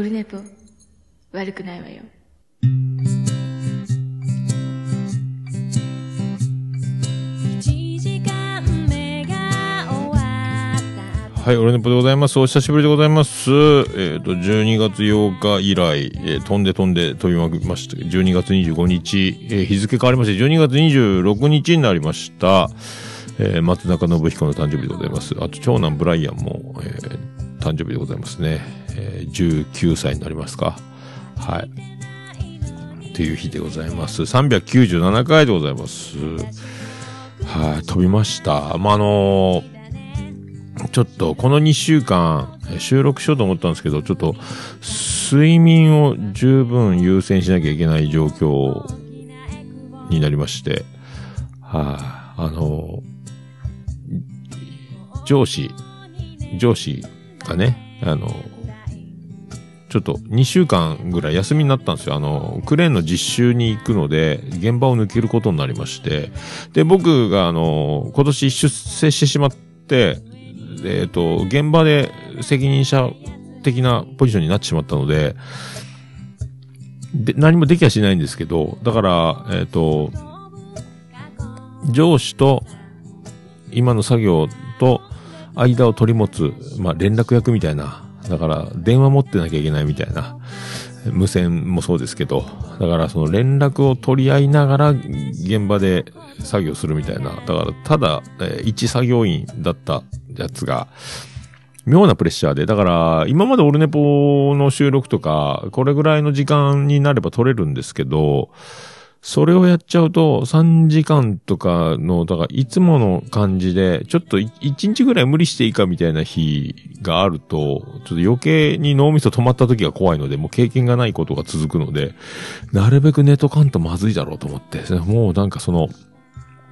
オルネポ、悪くないわよ。はい、オルネポでございます。お久しぶりでございます。えっ、と、12月8日以来、えー飛んで飛んで飛びまくりました。12月25日、えー日付変わりまして、12月26日になりました。えー松中信彦の誕生日でございます。あと、長男ブライアンも、えー誕生日でございますね。えー19歳になりますか。はい。っていう日でございます。397回でございます。はい、飛びました。まあ、あのーちょっとこの2週間収録しようと思ったんですけど、ちょっと睡眠を十分優先しなきゃいけない状況になりまして、はい、あの上司、上司がね、あのちょっと2週間ぐらい休みになったんですよ。あの、クレーンの実習に行くので、現場を抜けることになりまして、で、僕があの、今年出世してしまって、えっ、と、現場で責任者的なポジションになってしまったので、で、何もできはしないんですけど、だから、えっ、と、上司と今の作業と間を取り持つ、まあ、連絡役みたいな、だから電話持ってなきゃいけないみたいな、無線もそうですけど、だからその連絡を取り合いながら現場で作業するみたいな、だからただ、えー一作業員だったやつが、妙なプレッシャーで、だから今までオルネポの収録とか、これぐらいの時間になれば取れるんですけど、それをやっちゃうと、3時間とかの、だから、いつもの感じで、ちょっと1日ぐらい無理していいかみたいな日があると、ちょっと余計に脳みそ止まった時が怖いので、もう経験がないことが続くので、なるべく寝とかんとまずいだろうと思って、もうなんかその、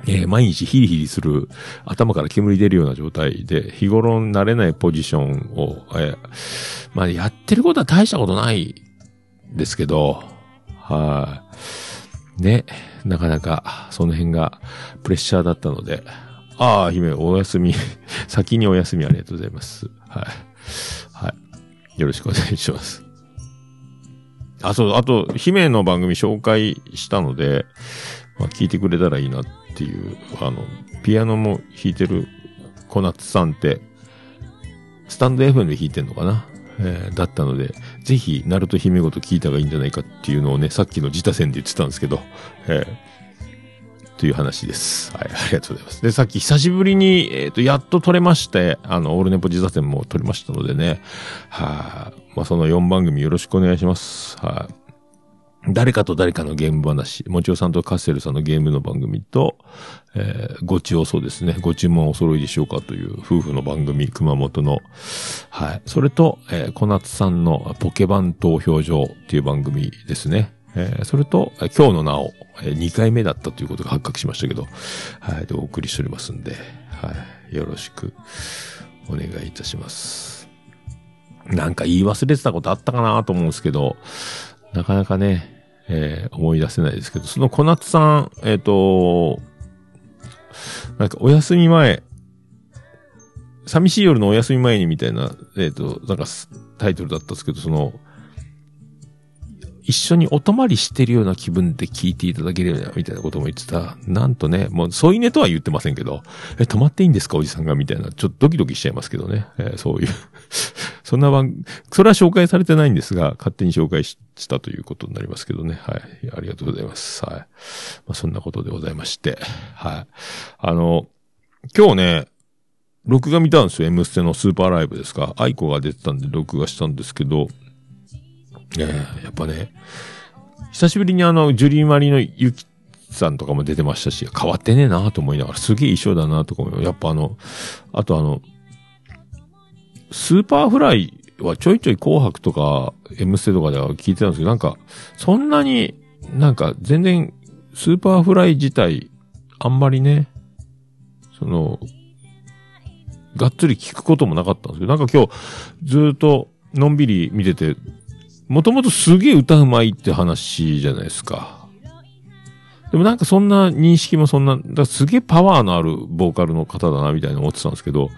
えー毎日ヒリヒリする、頭から煙出るような状態で、日頃慣れないポジションを、えーまあやってることは大したことないですけど、はい、ね、なかなか、その辺がプレッシャーだったので、ああ、姫、お休み、先にお休みありがとうございます。はい。はい。よろしくお願いします。あ、そう、あと、姫の番組紹介したので、まあ、聞いてくれたらいいなっていう、あの、ピアノも弾いてる小夏さんって、スタンド FM で弾いてんのかな？えーだったので、ぜひ、ナルト姫ごと聞いた方がいいんじゃないかっていうのをね、さっきの自他戦で言ってたんですけど、えーという話です。はい、ありがとうございます。で、さっき久しぶりに、えっ、と、やっと撮れまして、あの、オールネポ自他戦も撮りましたのでね、はい、まあ、その4番組よろしくお願いします。はい、誰かと誰かのゲーム話、もちおさんとカッセルさんのゲームの番組と、えーごちおそうですね。ご注文お揃いでしょうかという夫婦の番組、熊本の。はい。それと、えー小夏さんのポケバン投票所っていう番組ですね。えーそれと、今日のなお、え2回目だったということが発覚しましたけど、はい。で、お送りしておりますんで、はい。よろしくお願いいたします。なんか言い忘れてたことあったかなと思うんですけど、なかなかね、えー思い出せないですけど、その小夏さん、えっ、と、なんかお休み前、寂しい夜のお休み前にみたいな、えっ、と、なんかタイトルだったんですけど、その、一緒にお泊まりしてるような気分で聞いていただければ、みたいなことも言ってた。なんとね、もう、添い寝とは言ってませんけど、え、泊まっていいんですかおじさんがみたいな、ちょっとドキドキしちゃいますけどね。えーそういう。そんな番、それは紹介されてないんですが、勝手に紹介したということになりますけどね。はい。ありがとうございます。はい。まあ、そんなことでございまして。はい。あの、今日ね、録画見たんですよ。M ステのスーパーライブですか。 aiko が出てたんで録画したんですけど、ええやっぱね、久しぶりにあの、ジュディマリの YUKI さんとかも出てましたし、変わってねえなと思いながら、すげえ衣装だなとか思いながらやっぱあの、あとあの、 Superfly はちょいちょい紅白とか、M ステとかでは聞いてたんですけど、なんか、そんなに、なんか全然、 Superfly 自体、あんまりね、その、がっつり聞くこともなかったんですけど、なんか今日、ずっと、のんびり見てて、もともとすげえ歌うまいって話じゃないですか。でもなんかそんな認識もそんな、だすげえパワーのあるボーカルの方だなみたいな思ってたんですけど、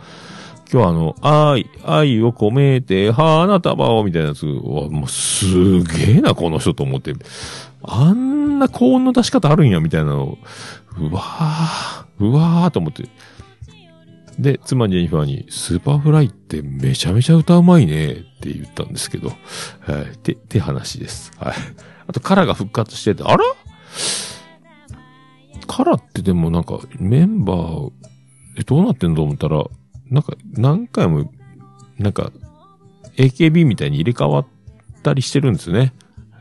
今日はあの、愛、愛を込めて、花束を、みたいなやつは、もうすげえな、この人と思って。あんな高音の出し方あるんや、みたいなの、うわー、うわーと思って。で、妻ジェニファーに、 Superfly ってめちゃめちゃ歌うまいね、って言ったんですけど、はい、って、て話です。はい。あと、 KARA が復活してて、あら？ KARA ってでもなんか、メンバー、え、どうなってんのと思ったら、なんか、何回も、なんか、AKB みたいに入れ替わったりしてるんですね。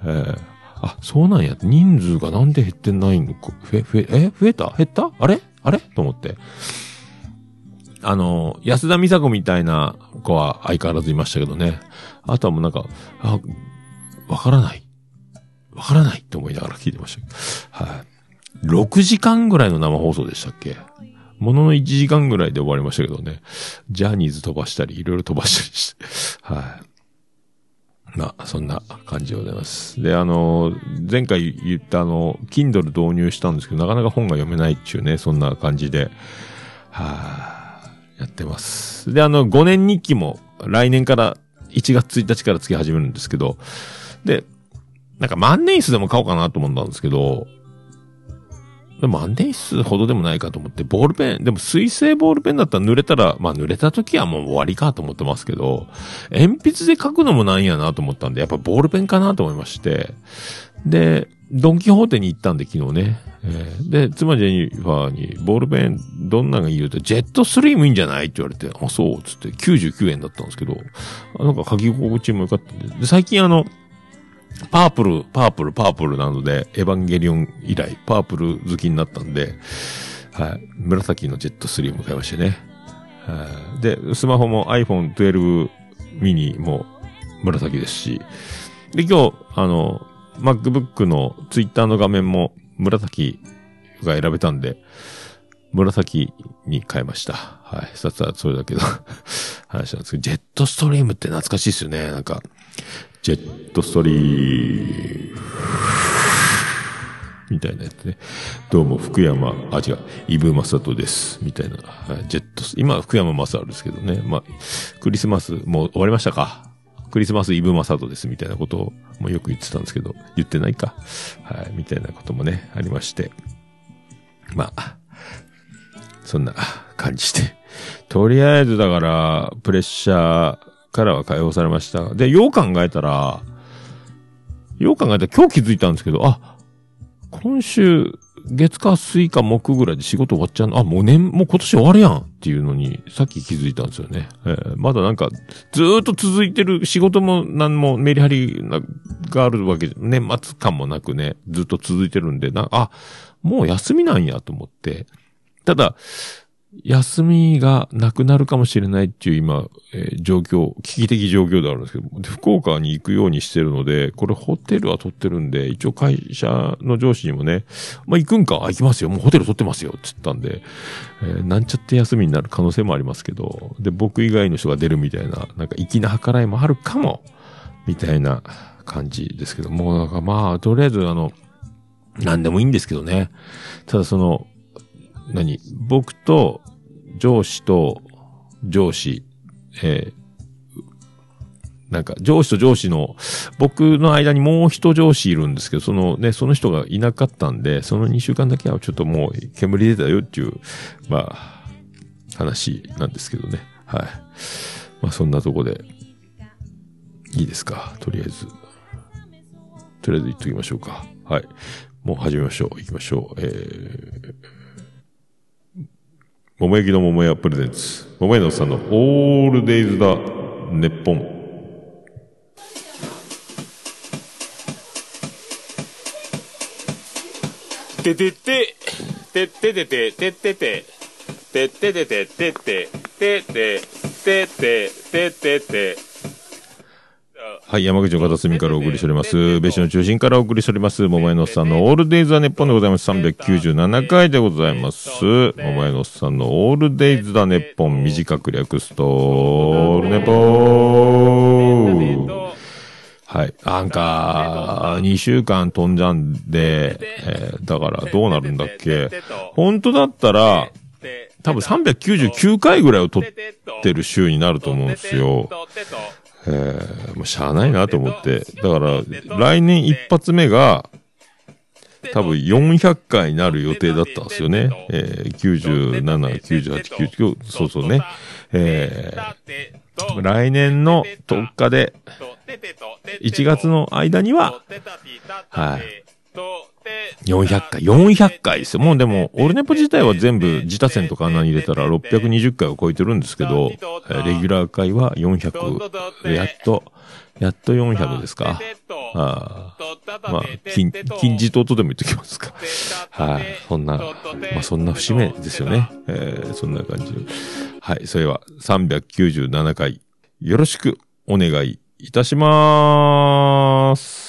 えー、あ、そうなんや。人数がなんで減ってないのか。増え、増え、え？増えた？減った？あれ？あれ？と思って。あの、安田美沙子みたいな子は相変わらずいましたけどね。あとはもうなんか、あ、わからない。わからないって思いながら聞いてましたけど。はい。6時間ぐらいの生放送でしたっけ？ものの1時間ぐらいで終わりましたけどね。ジャニーズ飛ばしたり、いろいろ飛ばしたりして。はい。まあ、そんな感じでございます。で、あの、前回言ったあの、Kindle 導入したんですけど、なかなか本が読めないっていうね、そんな感じで、はぁ、やってます。で、あの、5年日記も来年から1月1日からつけ始めるんですけど、で、なんか万年筆でも買おうかなと思ったんですけど、でも万年筆ほどでもないかと思って、ボールペン、でも水性ボールペンだったら濡れたら、まあ濡れた時はもう終わりかと思ってますけど、鉛筆で書くのもなんやなと思ったんで、やっぱボールペンかなと思いまして、で、ドンキホーテに行ったんで昨日ね。えーで、妻ジェニファーに、ボールペンどんなのがいいよって、ジェットスリームいいんじゃないって言われて、あ、そう、つって99円だったんですけど、なんか書き心地も良かったんで。で、最近あの、パープル、パープル、パープルなので、エヴァンゲリオン以来、パープル好きになったんで、はい。紫のジェットスリーム買いましてね。はい。で、スマホも iPhone 12 mini も紫ですし、で、今日、あの、MacBook の Twitter の画面も紫が選べたんで、紫に変えました。はい。さつはそれだけど、話なんですけど、ジェットストリームって懐かしいですよね。なんか、ジェットストリーム、みたいなやつね。どうも、福山、あ、違う、イブマサトです。みたいな。はいジェット、今は福山雅治ですけどね。まあ、クリスマス、もう終わりましたかクリスマスイブマサトです。みたいなことを、もよく言ってたんですけど、言ってないか。はい、みたいなこともね、ありまして。まあ、そんな感じで。とりあえずだから、プレッシャーからは解放されました。で、よう考えたら、よう考えたら今日気づいたんですけど、あ、今週、月火水か木ぐらいで仕事終わっちゃうの？あ、もう年、もう今年終わるやんっていうのに、さっき気づいたんですよね。えーまだなんか、ずーっと続いてる仕事も何もメリハリがあるわけ、年末感もなくね、ずっと続いてるんで、な、あ、もう休みなんやと思って。ただ、休みがなくなるかもしれないっていう今、えー状況、危機的状況であるんですけど、福岡に行くようにしてるので、これホテルは取ってるんで、一応会社の上司にもね、まあ、行くんか行きますよ。もうホテル取ってますよ。つったんで、えーなんちゃって休みになる可能性もありますけど、で、僕以外の人が出るみたいな、なんか粋な計らいもあるかも、みたいな感じですけど、もうなんかまあ、とりあえずあの、なんでもいいんですけどね。ただその、何？僕と上司と上司、えーなんか上司と上司の、僕の間にもう一上司いるんですけど、そのね、その人がいなかったんで、その2週間だけはちょっともう煙出たよっていう、まあ、話なんですけどね。はい。まあそんなとこで、いいですか？とりあえず。とりあえず言っときましょうか。はい。もう始めましょう。行きましょう。えー、桃焼きの桃屋プレゼンツ。桃屋のおっさんのオールデイズだ、ネッポン。ててて、てててて、ててて、てててて、てて、てて、てて、ててて、はい、山口の片隅からお送りしております。別紙の中心からお送りしております。桃屋のさんのオールデイズ・ザ・ネッポンでございます。397回でございます。桃屋のさんのオールデイズ・ザ・ネッポン短く略すと、オールネポー。はい。なんか、2週間飛んじゃんで、えーだからどうなるんだっけ本当だったら、多分399回ぐらいを撮っってる週になると思うんですよ。えー、もうしゃあないなと思って。だから、来年一発目が、多分400回になる予定だったんですよね。えー、97、98、99、そうそうね。えー、来年の10日で、1月の間には、はい。400回、400回ですよ。もうでも、オルネポ自体は全部、自他戦とかあんなに入れたら620回を超えてるんですけど、レギュラー回は400、やっと、やっと400ですか。あまあ、金、金字塔とでも言ってきますか。はい。そんな、まあそんな節目ですよね。えー、そんな感じ。はい。それは397回、よろしくお願いいたしまーす。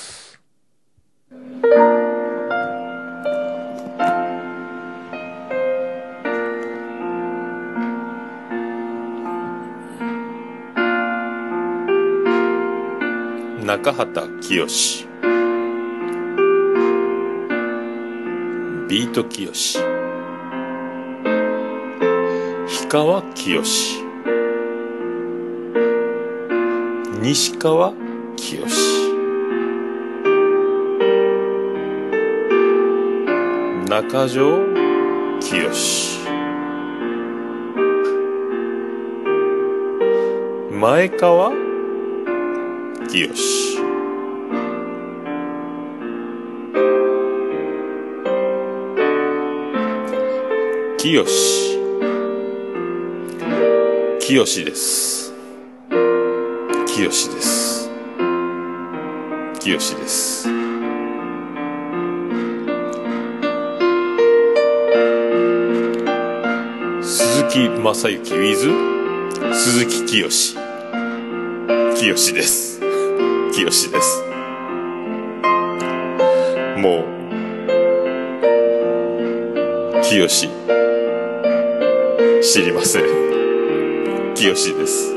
中畑清。ビート清。氷川きよし西川きよし中条きよし前川きよし。きよしきよしです。きよしです。きよしです。鈴木正幸 with 鈴木きよしきよしです。きよしです。もうきよし知りません。きよしです。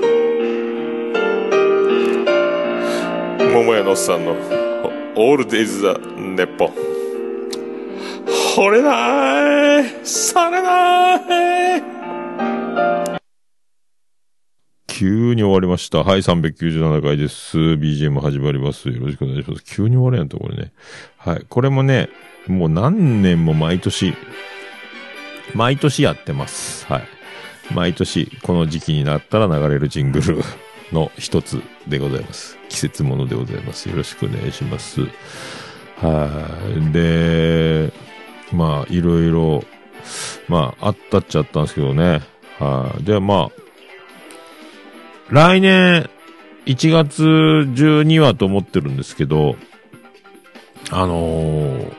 桃屋のおっさんの「オールデイズ・ザ・ネッポ。ン」惚れない！されない！に終わりました。はい、397回です。BGM 始まります。よろしくお願いします。急に終わるやんと、これね。はい。これもね、もう何年も毎年、毎年やってます。はい。毎年、この時期になったら流れるジングル の一つでございます。季節ものでございます。よろしくお願いします。はい。で、まあ、いろいろ、まあ、あったっちゃったんですけどね。はい。で、まあ、来年、1月中にはと思ってるんですけど、あのー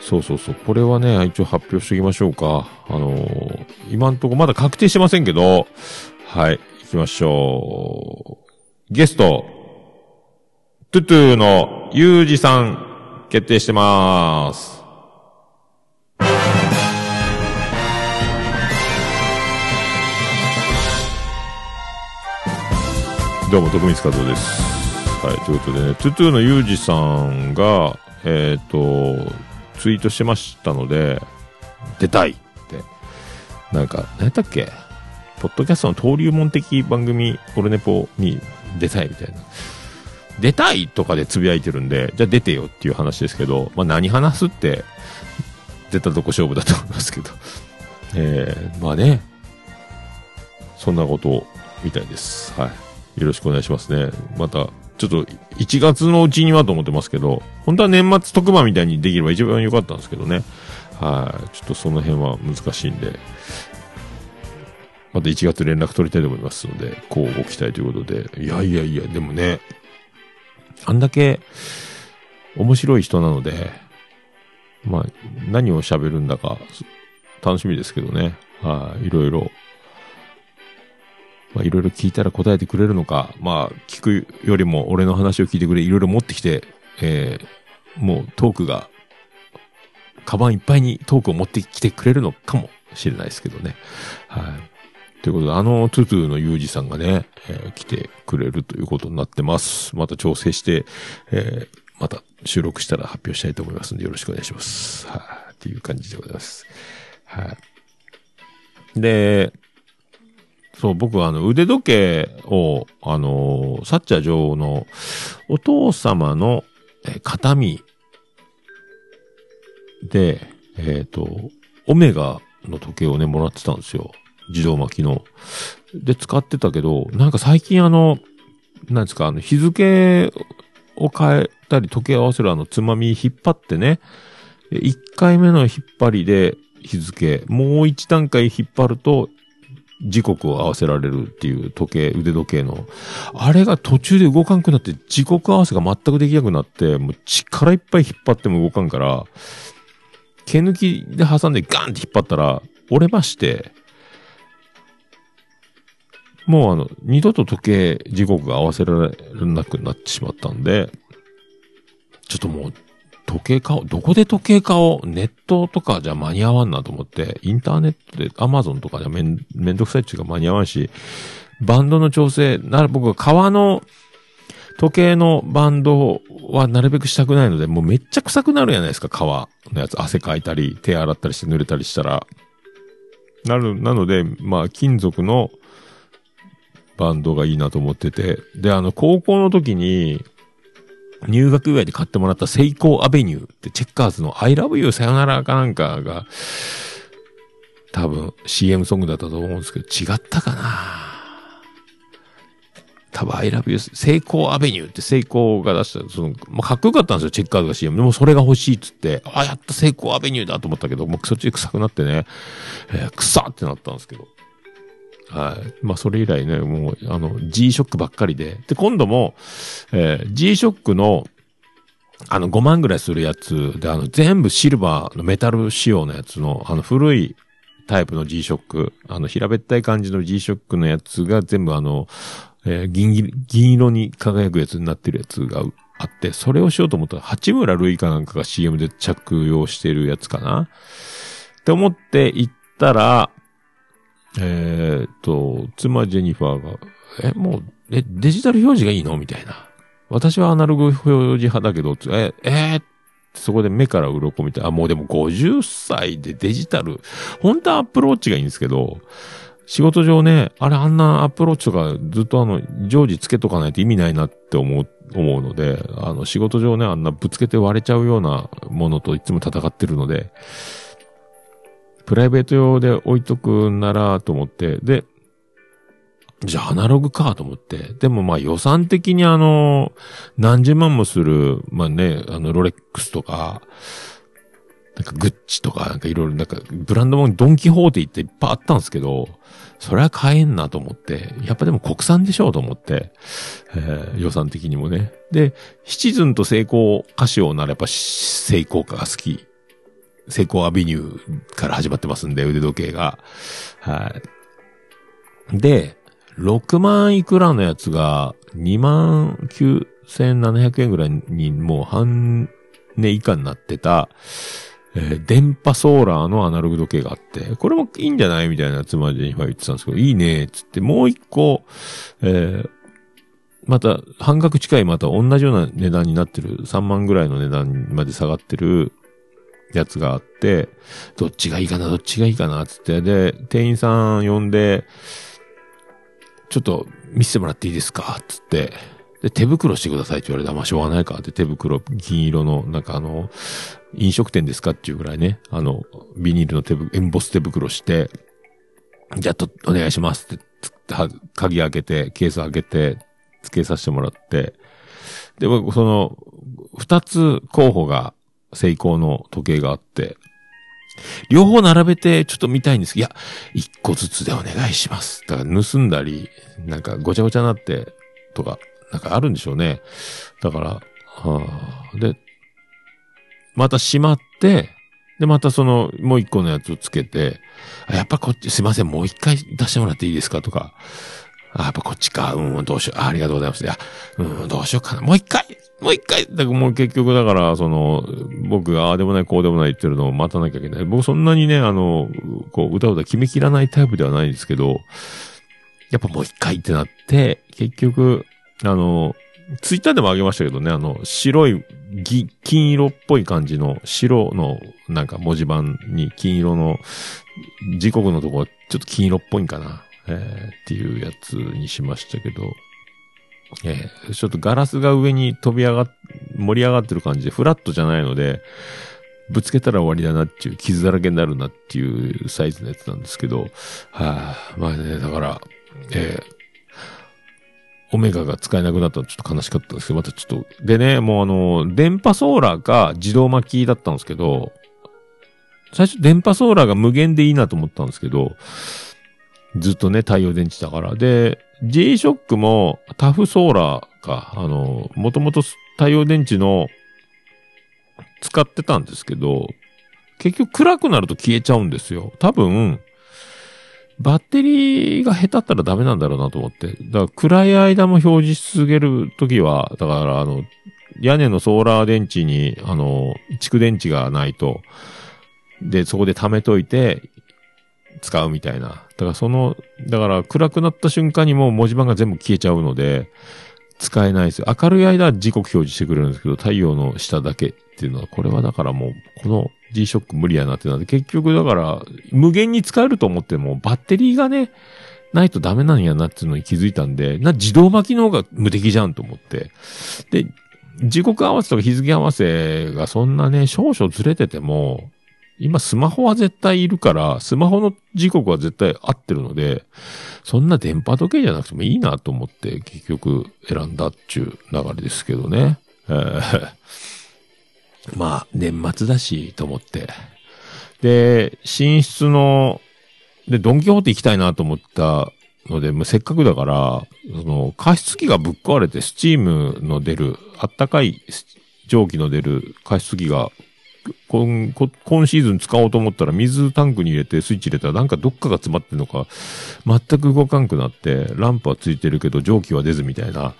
そうそうそう、これはね、一応発表しておきましょうか。あのー今んとこまだ確定してませんけど、はい、行きましょう。ゲスト、トゥトゥのユージさん、決定してまーす。どうも、徳光和夫です。はい、ということでね、トゥトゥのユージさんが、えっ、と、ツイートしてましたので、出たいって。なんか、何やったっけ？ポッドキャストの登竜門的番組、オルネポに出たいみたいな。出たいとかでつぶやいてるんで、じゃあ出てよっていう話ですけど、まあ何話すって、出たとこ勝負だと思いますけど。えー、まあね、そんなことみたいです。はい。よろしくお願いしますね。また、ちょっと、1月のうちにはと思ってますけど、本当は年末特番みたいにできれば一番良かったんですけどね。はい。ちょっとその辺は難しいんで、また1月連絡取りたいと思いますので、こうご期待ということで。いやいやいや、でもね、あんだけ面白い人なので、まあ、何を喋るんだか、楽しみですけどね。はい。いろいろまあ、いろいろ聞いたら答えてくれるのか、まあ、聞くよりも俺の話を聞いてくれ、いろいろ持ってきて、えー、もうトークが、カバンいっぱいにトークを持ってきてくれるのかもしれないですけどね。はい。ということで、あのトゥトゥのユージさんがね、えー来てくれるということになってます。また調整して、えー、また収録したら発表したいと思いますので、よろしくお願いします。はい、っていう感じでございます。はい。で、そう、僕はあの腕時計を、あのーサッチャー女王のお父様のえ形見で、えっ、と、オメガの時計をね、もらってたんですよ。自動巻きの。で、使ってたけど、なんか最近あの、なんですか、あの、日付を変えたり、時計合わせるあの、つまみ引っ張ってね、1回目の引っ張りで日付、もう一段階引っ張ると、時刻を合わせられるっていう時計、腕時計の。あれが途中で動かんくなって、時刻合わせが全くできなくなって、もう力いっぱい引っ張っても動かんから、毛抜きで挟んでガンって引っ張ったら、折れまして、もうあの、二度と時計時刻が合わせられなくなってしまったんで、ちょっともう、時計買おう。どこで時計買おう？ネットとかじゃ間に合わんなと思って、インターネットで、アマゾンとかじゃめん、めんどくさいっていうか間に合わんし、バンドの調整、なら僕は革の時計のバンドはなるべくしたくないので、もうめっちゃ臭くなるじゃないですか、革のやつ。汗かいたり、手洗ったりして濡れたりしたら。なる、なので、まあ、金属のバンドがいいなと思ってて。で、あの、高校の時に、入学祝いで買ってもらったセイコーアベニューってチェッカーズの I love you さよならかなんかが、多分 CM ソングだったと思うんですけど、違ったかな多分 I love you セイコーアベニューってセイコーが出した、その、まあ、かっこよかったんですよ、チェッカーズが CM。でもそれが欲しいっつって、あ、やったセイコーアベニューだと思ったけど、もうそっち臭くなってね、えー、臭ってなったんですけど。はい。まあ、それ以来ね、もう、あの、G-SHOCK ばっかりで。で、今度も、えー G-SHOCK の、あの、5万ぐらいするやつで、あの、全部シルバーのメタル仕様のやつの、あの、古いタイプの G-SHOCK、あの、平べったい感じの G-SHOCK のやつが全部あの、えー銀銀色に輝くやつになってるやつがあって、それをしようと思ったら、八村塁かなんかが CM で着用してるやつかなって思って行ったら、えーっと、妻ジェニファーが、え、もう、え、デジタル表示がいいの？みたいな。私はアナログ表示派だけど、え、えーそこで目から鱗みたい。あ、もうでも50歳でデジタル。本当はアップローチがいいんですけど、仕事上ね、あれあんなアップローチとかずっとあの、常時つけとかないと意味ないなって思う、思うので、あの、仕事上ね、あんなぶつけて割れちゃうようなものといつも戦ってるので、プライベート用で置いとくならと思って、で、じゃあアナログかと思って。でもまあ予算的にあの、何十万もする、まあね、あの、ロレックスとか、なんかグッチとか、なんかいろいろ、なんかブランドもドンキホーテ行っていっぱいあったんですけど、それは買えんなと思って、やっぱでも国産でしょうと思って、えー予算的にもね。で、シチズンとセイコーカシオならやっぱセイコーカが好き。セコアビニューから始まってますんで、腕時計が。はい。で、6万いくらのやつが2万9700円ぐらいにもう半値以下になってた、えー電波ソーラーのアナログ時計があって、これもいいんじゃないみたいなつまり言ってたんですけど、いいねつって、もう一個、えーまた、半額近いまた同じような値段になってる、3万ぐらいの値段まで下がってるやつがあって、どっちがいいかな、どっちがいいかな、つって、で、店員さん呼んで、ちょっと見せてもらっていいですかつって、で、手袋してくださいって言われたら、まあ、しょうがないか。って手袋、銀色の、なんかあの、飲食店ですか？っていうぐらいね、あの、ビニールの手ぶ、エンボス手袋して、じゃあと、お願いします。って、鍵開けて、ケース開けて、つけさせてもらって、で、僕、その、二つ候補が、セイコーの時計があって、両方並べてちょっと見たいんですけど、いや、一個ずつでお願いします。だから盗んだり、なんかごちゃごちゃになって、とか、なんかあるんでしょうね。だから、はあ、で、また閉まって、で、またその、もう一個のやつをつけて、やっぱこっち、すいません、もう一回出してもらっていいですかとか、あ、やっぱこっちか、うん、どうしよう、あありがとうございます。いや、うん、どうしようかな、もう一回もう一回だからもう結局だから、その、僕がああでもない、こうでもない言ってるのを待たなきゃいけない。僕そんなにね、あの、こう、歌う歌決めきらないタイプではないんですけど、やっぱもう一回ってなって、結局、あの、ツイッターでもあげましたけどね、あの、白い、ぎ、金色っぽい感じの、白の、なんか文字盤に金色の、時刻のとこは、ちょっと金色っぽいんかな。えーっていうやつにしましたけど、えーちょっとガラスが上に飛び上がっ、盛り上がってる感じ。で、フラットじゃないので、ぶつけたら終わりだなっていう、傷だらけになるなっていうサイズのやつなんですけど、はあ、まあね、だから、えーオメガが使えなくなったのちょっと悲しかったんですけど、またちょっと、でね、もうあの、電波ソーラーか自動巻きだったんですけど、最初電波ソーラーが無限でいいなと思ったんですけど、ずっとね、太陽電池だから。で、G-SHOCK もタフソーラーか、あの、もともと太陽電池の使ってたんですけど、結局暗くなると消えちゃうんですよ。多分、バッテリーが下手ったらダメなんだろうなと思って。だから暗い間も表示し続けるときは、だからあの、屋根のソーラー電池に、あの、蓄電池がないと、で、そこで貯めといて、使うみたいな。だからその、だから暗くなった瞬間にもう文字盤が全部消えちゃうので、使えないです。明るい間は時刻表示してくれるんですけど、太陽の下だけっていうのは、これはだからもう、この G-SHOCK 無理やなってなって、結局だから、無限に使えると思っても、バッテリーがね、ないとダメなんやなっていうのに気づいたんで、な、自動巻きの方が無敵じゃんと思って。で、時刻合わせとか日付合わせがそんなね、少々ずれてても、今スマホは絶対いるから、スマホの時刻は絶対合ってるので、そんな電波時計じゃなくてもいいなと思って結局選んだっちゅう流れですけどね。えーまあ、年末だし、と思って。で、寝室の、で、ドンキホーテ行きたいなと思ったので、もうせっかくだから、その、加湿器がぶっ壊れて、スチームの出る、あったかい蒸気の出る加湿器が、今、今シーズン使おうと思ったら水タンクに入れてスイッチ入れたらなんかどっかが詰まってんのか、全く動かんくなって、ランプはついてるけど蒸気は出ずみたいな、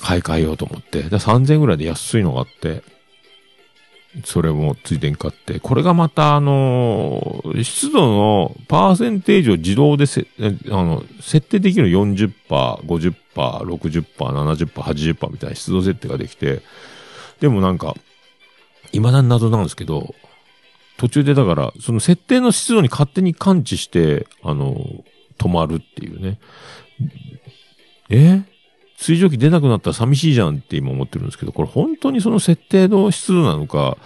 買い替えようと思って。で、3000円ぐらいで安いのがあって、それもついでに買って、これがまたあの湿度のパーセンテージを自動でせ、あの、設定できる40%、50%、60%、70%、80%みたいな湿度設定ができて、でもなんか、未だに謎なんですけど、途中でだから、その設定の湿度に勝手に感知して、あの、止まるっていうね。え？水蒸気出なくなったら寂しいじゃんって今思ってるんですけど、これ本当にその設定の湿度なのか、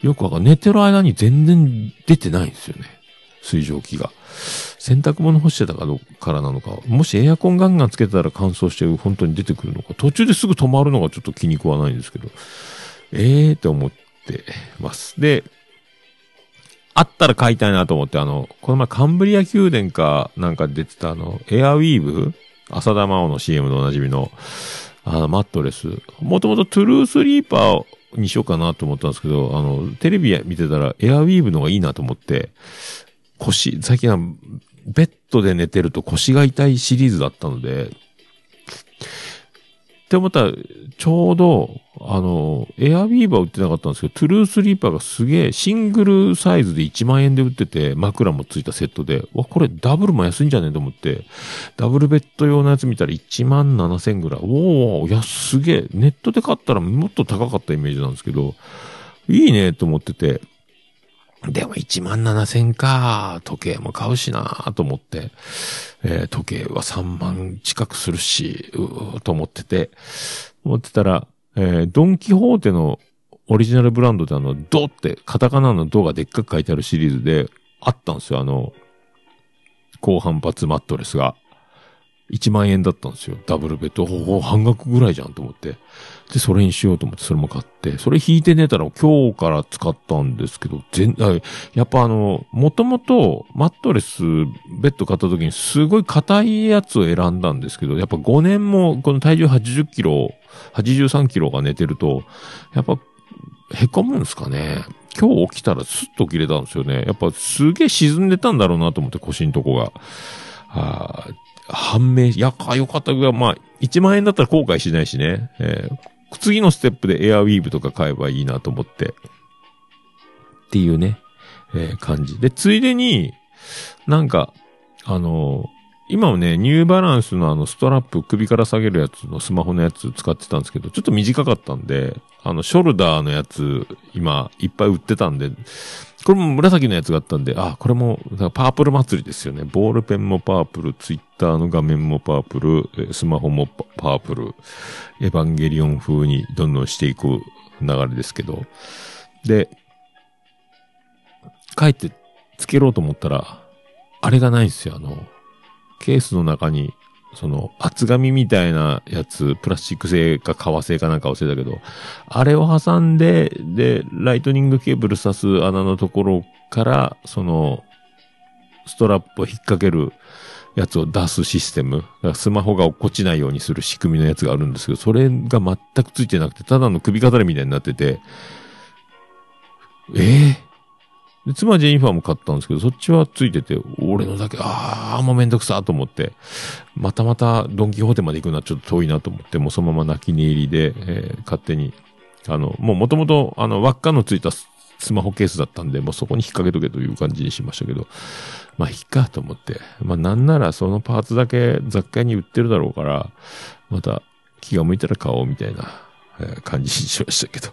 よくわかんない。寝てる間に全然出てないんですよね。水蒸気が。洗濯物干してたかどからなのか、もしエアコンガンガンつけたら乾燥して本当に出てくるのか、途中ですぐ止まるのがちょっと気に食わないんですけど、ええーって思ってます。で、あったら買いたいなと思って、あの、この前カンブリア宮殿かなんか出てたあの、エアウィーブ浅田真央の CM でおなじみの、あの、マットレス。もともとトゥルースリーパーにしようかなと思ったんですけど、あの、テレビ見てたらエアウィーブの方がいいなと思って、腰、最近はベッドで寝てると腰が痛いシリーズだったので、って思ったら、ちょうど、あの、エアウィーバー売ってなかったんですけど、トゥルースリーパーがすげえ、シングルサイズで1万円で売ってて、枕もついたセットで、わ、これダブルも安いんじゃねえと思って、ダブルベッド用のやつ見たら1万7千ぐらい。おー、いや、すげえ。ネットで買ったらもっと高かったイメージなんですけど、いいねと思ってて、でも1万7千か、時計も買うしなと思って、えー時計は3万近くするし、うーと思ってて、思ってたら、えードンキホーテのオリジナルブランドであの、ドって、カタカナのドがでっかく書いてあるシリーズで、あったんですよ、あの、高反発マットレスが。1万円だったんですよ。ダブルベッド。おお、半額ぐらいじゃんと思って。で、それにしようと思って、それも買って。それ引いて寝たら今日から使ったんですけど、全、あやっぱあの、もともとマットレス、ベッド買った時にすごい硬いやつを選んだんですけど、やっぱ5年もこの体重80キロ、83キロが寝てると、やっぱ、へこむんですかね。今日起きたらスッと起きれたんですよね。やっぱすげえ沈んでたんだろうなと思って腰のとこが。あ判明、やか、よかったが、まあ、1万円だったら後悔しないしね。えー次のステップでエアウィーヴとか買えばいいなと思って。っていうね、えー感じ。で、ついでに、なんか、あの今もね、ニューバランスのあのストラップ首から下げるやつのスマホのやつ使ってたんですけど、ちょっと短かったんで、あの、ショルダーのやつ、今、いっぱい売ってたんで、これも紫のやつがあったんで、あ、これも、パープル祭りですよね。ボールペンもパープル、ツイッターの画面もパープル、スマホもパープル、エヴァンゲリオン風にどんどんしていく流れですけど。で、帰ってつけろうと思ったら、あれがないんですよ。あの、ケースの中にその厚紙みたいなやつ、プラスチック製か革製かなんか忘れたけど、あれを挟んで、で、ライトニングケーブル挿す穴のところから、その、ストラップを引っ掛けるやつを出すシステム、スマホが落っこちないようにする仕組みのやつがあるんですけど、それが全くついてなくて、ただの首飾りみたいになってて、ええー？で、妻ジェニファーも買ったんですけど、そっちはついてて、俺のだけ、ああ、もうめんどくさと思って、またまたドンキホーテまで行くのはちょっと遠いなと思って、もうそのまま泣き寝入りで、えー、勝手に、あの、もう元々、あの、輪っかのついたスマホケースだったんで、もうそこに引っ掛けとけという感じにしましたけど、まあ、いっかと思って、まあ、なんならそのパーツだけ雑貨屋に売ってるだろうから、また気が向いたら買おうみたいな、えー、感じにしましたけど、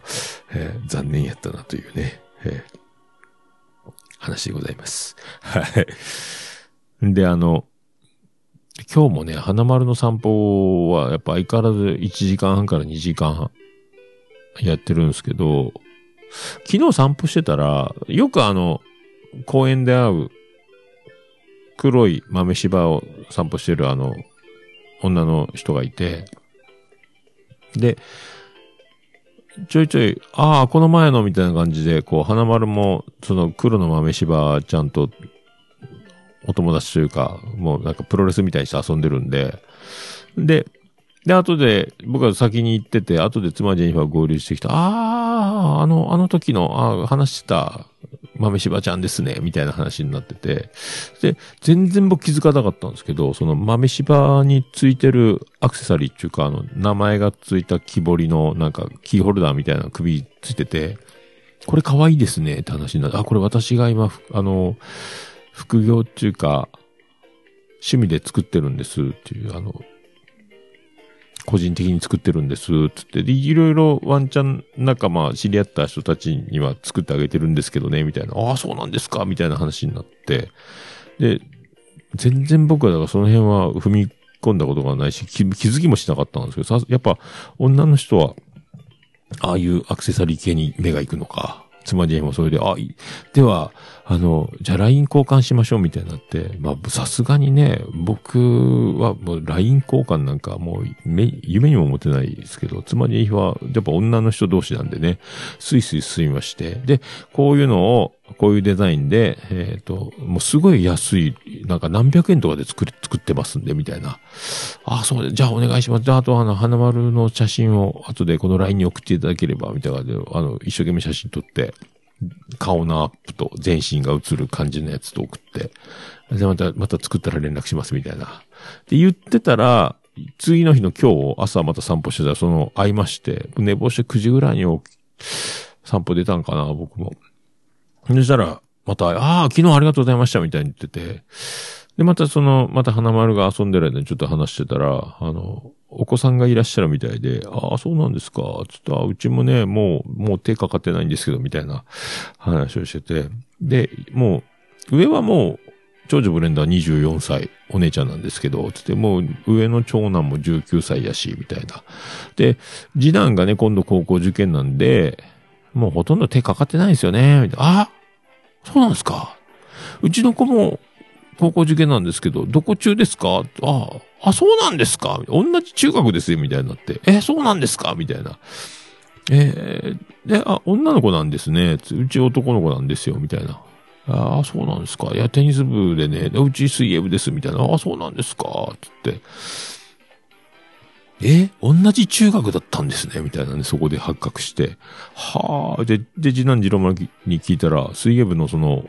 えー、残念やったなというね、話でございます。はい。で、あの、今日もね、花丸の散歩は、やっぱ相変わらず1時間半から2時間半やってるんですけど、昨日散歩してたら、よくあの、公園で会う黒い豆柴を散歩してるあの、女の人がいて、で、ちょいちょい、ああ、この前のみたいな感じで、こう、花丸も、その黒の豆柴ちゃんと、お友達というか、もうなんかプロレスみたいにして遊んでるんで、で、で、後で、僕は先に行ってて、後で妻ジェニファー合流してきた、ああ、あの、あの時の、ああ、話した豆柴ちゃんですね、みたいな話になってて、で、全然僕気づかなかったんですけど、その豆柴についてるアクセサリーっていうか、あの、名前がついた木彫りの、なんか、キーホルダーみたいな首ついてて、これ可愛いですね、って話になって、あ、これ私が今、あの、副業っていうか、趣味で作ってるんですっていう、あの、個人的に作ってるんです、つって。で、いろいろワンチャン仲間、知り合った人たちには作ってあげてるんですけどね、みたいな。ああ、そうなんですかみたいな話になって。で、全然僕はだからその辺は踏み込んだことがないし、気づきもしなかったんですけど、やっぱ女の人は、ああいうアクセサリー系に目が行くのか。妻ジェもそれで、あ、では、あの、じゃあ LINE 交換しましょうみたいになって、まあ、さすがにね、僕はもう LINE 交換なんかもう夢にも思ってないですけど、妻ジェはやっぱ女の人同士なんでね、スイスイ進みまして、で、こういうのを、こういうデザインで、えっ、ー、と、もうすごい安い、なんか何百円とかで作り、作ってますんで、みたいな。あ、そうで、じゃあお願いします。じゃあ、あとあの、花丸の写真を後でこの LINE に送っていただければ、みたいなで、あの、一生懸命写真撮って、顔のアップと全身が映る感じのやつと送って、で、また、また作ったら連絡しますみたいな。って言ってたら、次の日の今日、朝また散歩してたら、その、会いまして、寝坊して9時ぐらいに散歩出たんかな、僕も。そしたら、また、ああ、昨日ありがとうございました、みたいに言ってて、で、またその、また花丸が遊んでる間にちょっと話してたら、あの、お子さんがいらっしゃるみたいで、ああ、そうなんですか、つって、あうちもね、もう、もう手かかってないんですけど、みたいな話をしてて、で、もう、上はもう、長女ブレンダー24歳、お姉ちゃんなんですけど、つって、もう、上の長男も19歳やし、みたいな。で、次男がね、今度高校受験なんで、もうほとんど手かかってないんですよね、みたいな。あそうなんですかうちの子も、高校受験なんですけど、どこ中ですか？ああ、あ、そうなんですか？同じ中学ですよ、みたいになって。え、そうなんですか？みたいな。えー、で、あ、女の子なんですね。うち男の子なんですよ、みたいな。ああ、そうなんですか？いや、テニス部でね、うち水泳部です、みたいな。ああ、そうなんですか？つって。え同じ中学だったんですねみたいなね、そこで発覚して。はあ。で、で、次男次郎丸に聞いたら、水泳部のその、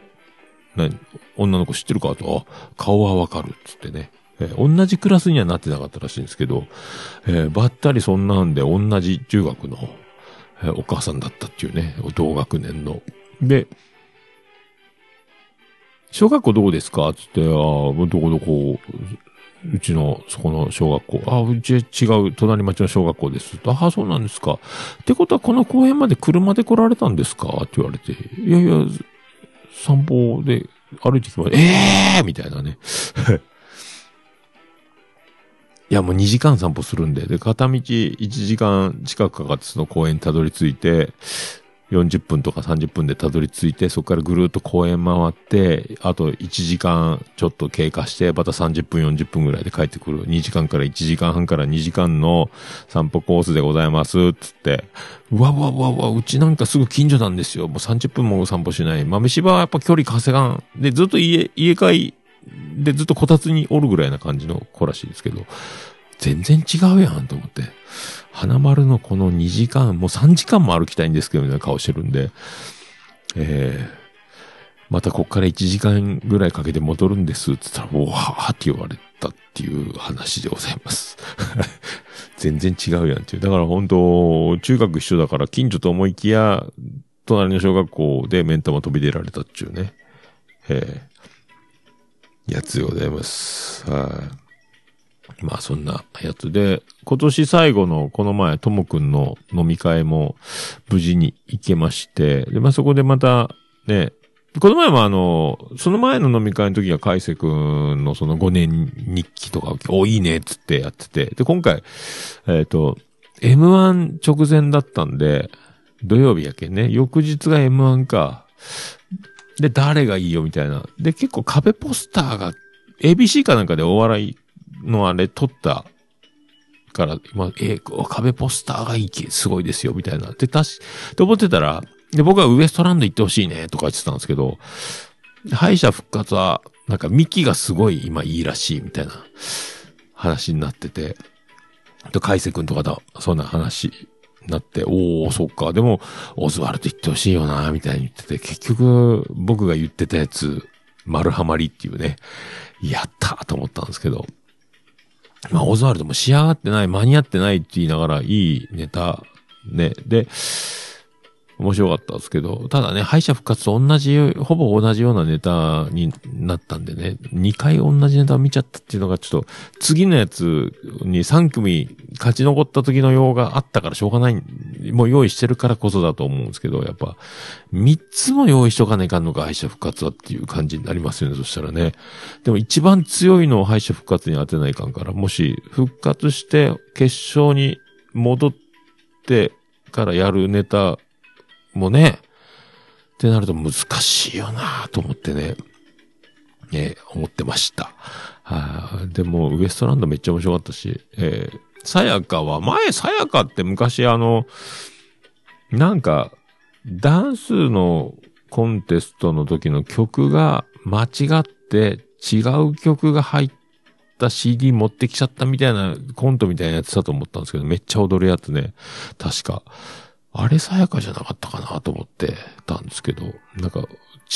何、女の子知ってるかと、あ、顔はわかるっつってね。えー、同じクラスにはなってなかったらしいんですけど、えー、ばったりそんなんで同じ中学の、えー、お母さんだったっていうね、同学年の。で、小学校どこですかつって、ああ、どこどこ、うちの、そこの小学校。あ、うち違う、隣町の小学校です。ああ、そうなんですか。ってことは、この公園まで車で来られたんですか？って言われて。いやいや、散歩で歩いてきました。ええー、みたいなね。いや、もう2時間散歩するんで、で、片道1時間近くかかってその公園にたどり着いて、40分とか30分でたどり着いて、そこからぐるっと公園回って、あと1時間ちょっと経過して、また30分40分ぐらいで帰ってくる。2時間から1時間半から2時間の散歩コースでございます、つって。うわうわうわうわ、うちなんかすぐ近所なんですよ。もう30分も散歩しない。豆柴はやっぱ距離稼がん。で、ずっと家、家帰でずっとこたつにおるぐらいな感じの子らしいですけど、全然違うやんと思って。花丸のこの2時間、もう3時間も歩きたいんですけど、みたいな顔してるんで、ええまたこっから1時間ぐらいかけて戻るんです、って言ったら、おわーって言われたっていう話でございます。全然違うやんっていう。だから本当中学一緒だから近所と思いきや、隣の小学校でメンタも飛び出られたっていうね。ええやつでございます。はい。まあそんなやつで、今年最後のこの前、ともくんの飲み会も無事に行けまして、で、まあそこでまたね、この前もあの、その前の飲み会の時は海瀬くんのその5年日記とか、お、いいねっつってやってて、で、今回、えっ、と、M1 直前だったんで、土曜日やけんね、翌日が M1 か。で、誰がいいよみたいな。で、結構壁ポスターが、ABC かなんかでお笑いのあれ撮ったから、まあ、えー壁ポスターがいい、すごいですよ、みたいな。で、たし、と思ってたら、で、僕はウエストランド行ってほしいね、とか言ってたんですけど、敗者復活は、なんか、ミキがすごい今いいらしい、みたいな話になってて、と、海瀬くんとかだ、そんな話になって、おー、そっか。でも、オズワルド行ってほしいよな、みたいに言ってて、結局、僕が言ってたやつ、丸ハマりっていうね、やったーと思ったんですけど、まあ、オズワルドも仕上がってない、間に合ってないって言いながら、いいネタ、ね。で、面白かったですけど、ただね、敗者復活と同じ、ほぼ同じようなネタになったんでね、2回同じネタを見ちゃったっていうのがちょっと、次のやつに3組勝ち残った時の用があったからしょうがない、もう用意してるからこそだと思うんですけど、やっぱ、3つも用意しとかないかんのか、敗者復活はっていう感じになりますよね、そしたらね。でも一番強いのを敗者復活に当てないかんから、もし復活して決勝に戻ってからやるネタもね、ってなると難しいよなと思ってね、えー思ってました。でも、ウエストランドめっちゃ面白かったし、えー、さやかは、前さやかって昔あの、なんか、ダンスのコンテストの時の曲が間違って違う曲が入った CD 持ってきちゃったみたいなコントみたいなやつだと思ったんですけど、めっちゃ踊るやつね。確か。あれさやかじゃなかったかなと思ってたんですけど、なんか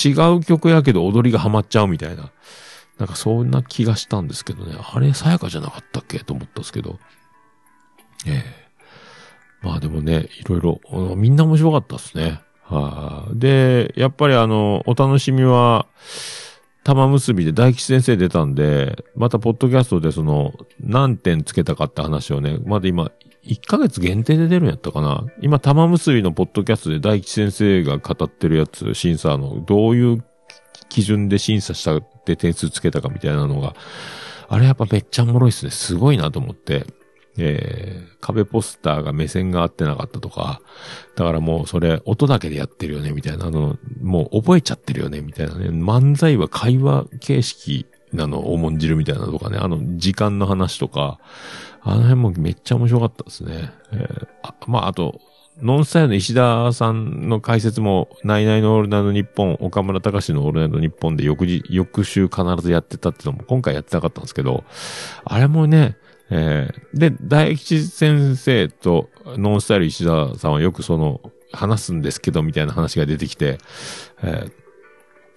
違う曲やけど踊りがハマっちゃうみたいな。なんかそんな気がしたんですけどね。あれさやかじゃなかったっけと思ったんですけど。ええまあでもね、いろいろ、みんな面白かったですね。はい、で、やっぱりあの、お楽しみは、玉結びで大吉先生出たんで、またポッドキャストでその、何点つけたかって話をね、まだ今、1ヶ月限定で出るんやったかな今、玉結びのポッドキャストで大吉先生が語ってるやつ、審査の、どういう基準で審査したって点数つけたかみたいなのが、あれやっぱめっちゃおもろいっすね。すごいなと思って。えー、壁ポスターが目線が合ってなかったとか、だからもうそれ音だけでやってるよね、みたいなの、もう覚えちゃってるよね、みたいなね。漫才は会話形式なのを重んじるみたいなとかね、あの時間の話とか、あの辺もめっちゃ面白かったですね。えーあまあ、あと、ノンスタイルの石田さんの解説も、ナイナイのオールナイトニッポン、岡村隆史のオールナイトニッポンで翌日、翌週必ずやってたっていうのも今回やってなかったんですけど、あれもね、えーで、大吉先生とノンスタイル石田さんはよくその、話すんですけど、みたいな話が出てきて、えー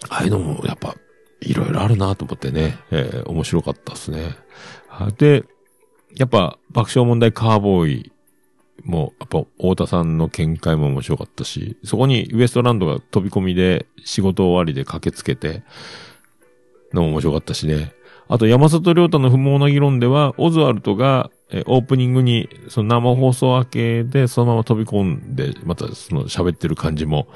ああいうのもやっぱ、いろいろあるなと思ってね、えー面白かったですね。で、やっぱ、爆笑問題カーボーイも、やっぱ、太田さんの見解も面白かったし、そこにウエストランドが飛び込みで仕事終わりで駆けつけて、のも面白かったしね。あと、山里亮太の不毛な議論では、オズワルドが、えオープニングに、その生放送明けで、そのまま飛び込んで、またその喋ってる感じも、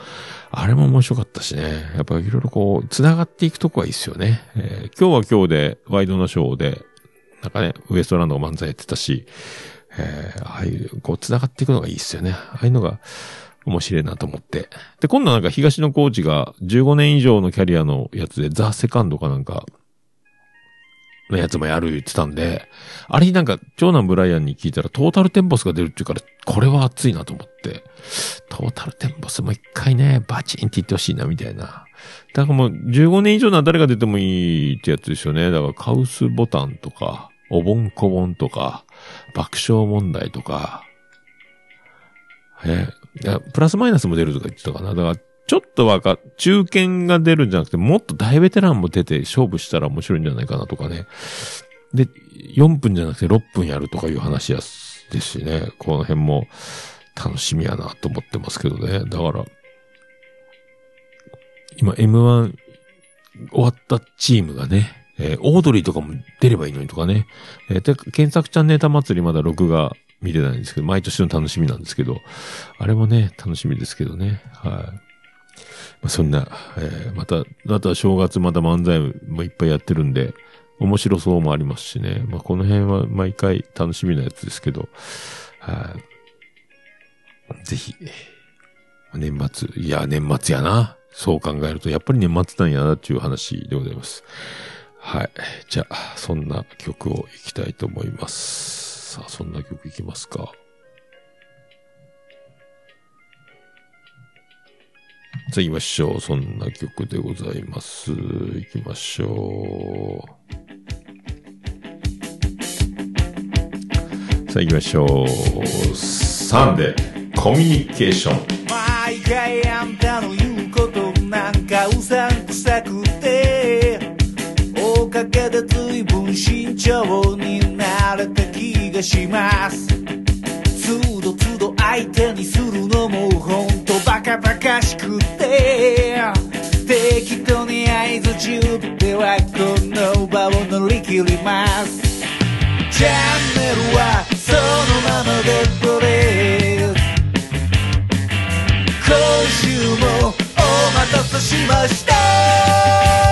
あれも面白かったしね。やっぱいろいろこう、繋がっていくとこはいいっすよね。えー今日は今日で、ワイドナショーで、なんかね、ウエストランド漫才やってたし、えーああいう、こう、繋がっていくのがいいっすよね。ああいうのが、面白いなと思って。で、今度はなんか東野コーチが15年以上のキャリアのやつで、ザ・セカンドかなんか、のやつもやる言ってたんで、あれになんか、長男ブライアンに聞いたらトータルテンボスが出るっていうから、これは熱いなと思って、トータルテンボスも一回ね、バチンって言ってほしいな、みたいな。だからもう、15年以上なら誰が出てもいいってやつですよね。だから、カウスボタンとか、おぼんこぼんとか、爆笑問題とか、え、プラスマイナスも出るとか言ってたかな。だから、ちょっとわか、中堅が出るんじゃなくて、もっと大ベテランも出て勝負したら面白いんじゃないかなとかね。で、4分じゃなくて6分やるとかいう話やですしね。この辺も楽しみやなと思ってますけどね。だから、今 M1 終わったチームがね、えーオードリーとかも出ればいいのにとかね。えー、検索チャンネタ祭りまだ録画見れないんですけど、毎年の楽しみなんですけど、あれもね、楽しみですけどね。はい。あ、そんな、えーまた、あとは正月また漫才もいっぱいやってるんで、面白そうもありますしね。まあ、この辺は毎回楽しみなやつですけど、はい。ぜひ、年末、いや、年末やな。そう考えると、やっぱり年末なんやなっていう話でございます。はい。じゃあ、そんな曲をいきたいと思います。さあ、そんな曲いきますか。さあ、行きましょう。そんな曲でございます。行きましょう。さあ、行きましょう。サンデー、コミュニケーション。毎回あんたの言うことなんかうさんくさくておかげで随分慎重になれた気がします相手にするのもほんとバカバカしくて適当に合図中ではこの場を乗り切ります。チャンネルはそのままでこれ今週もお待たせしました。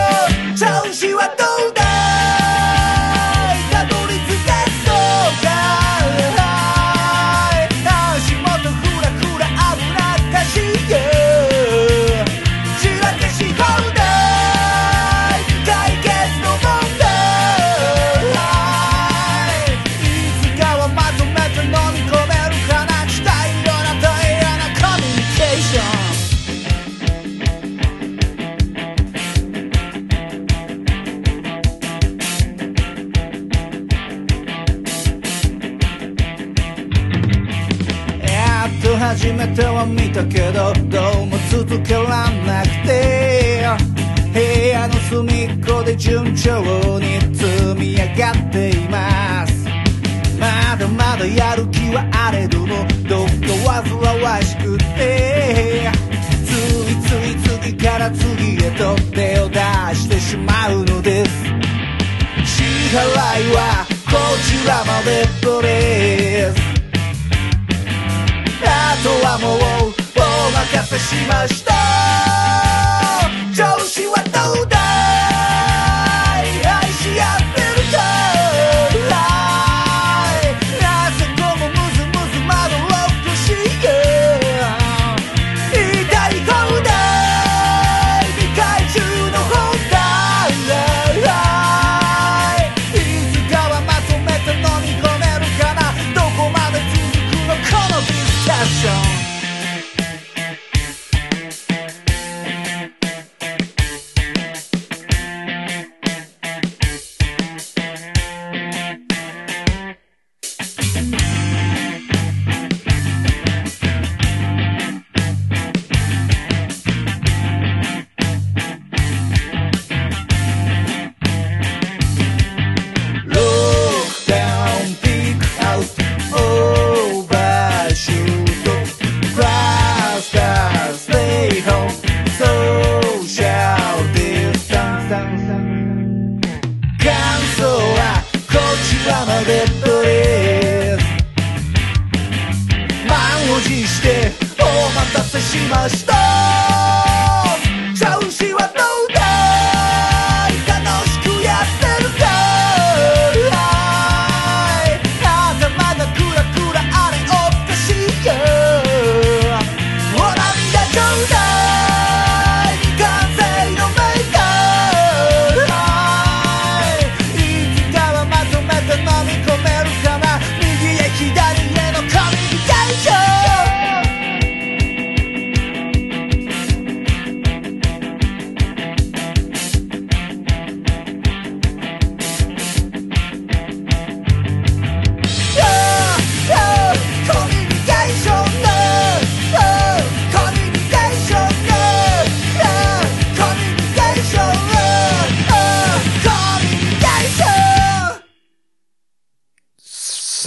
めては見たけどどうも続けらんなくて。部屋の隅っこで順調に積み上がっています。まだまだやる気はあれどもどっか煩わしくて。ついつい次から次へと手を出してしまうのです。支払いはこちらまでとです。とはもうお任せしました。上司は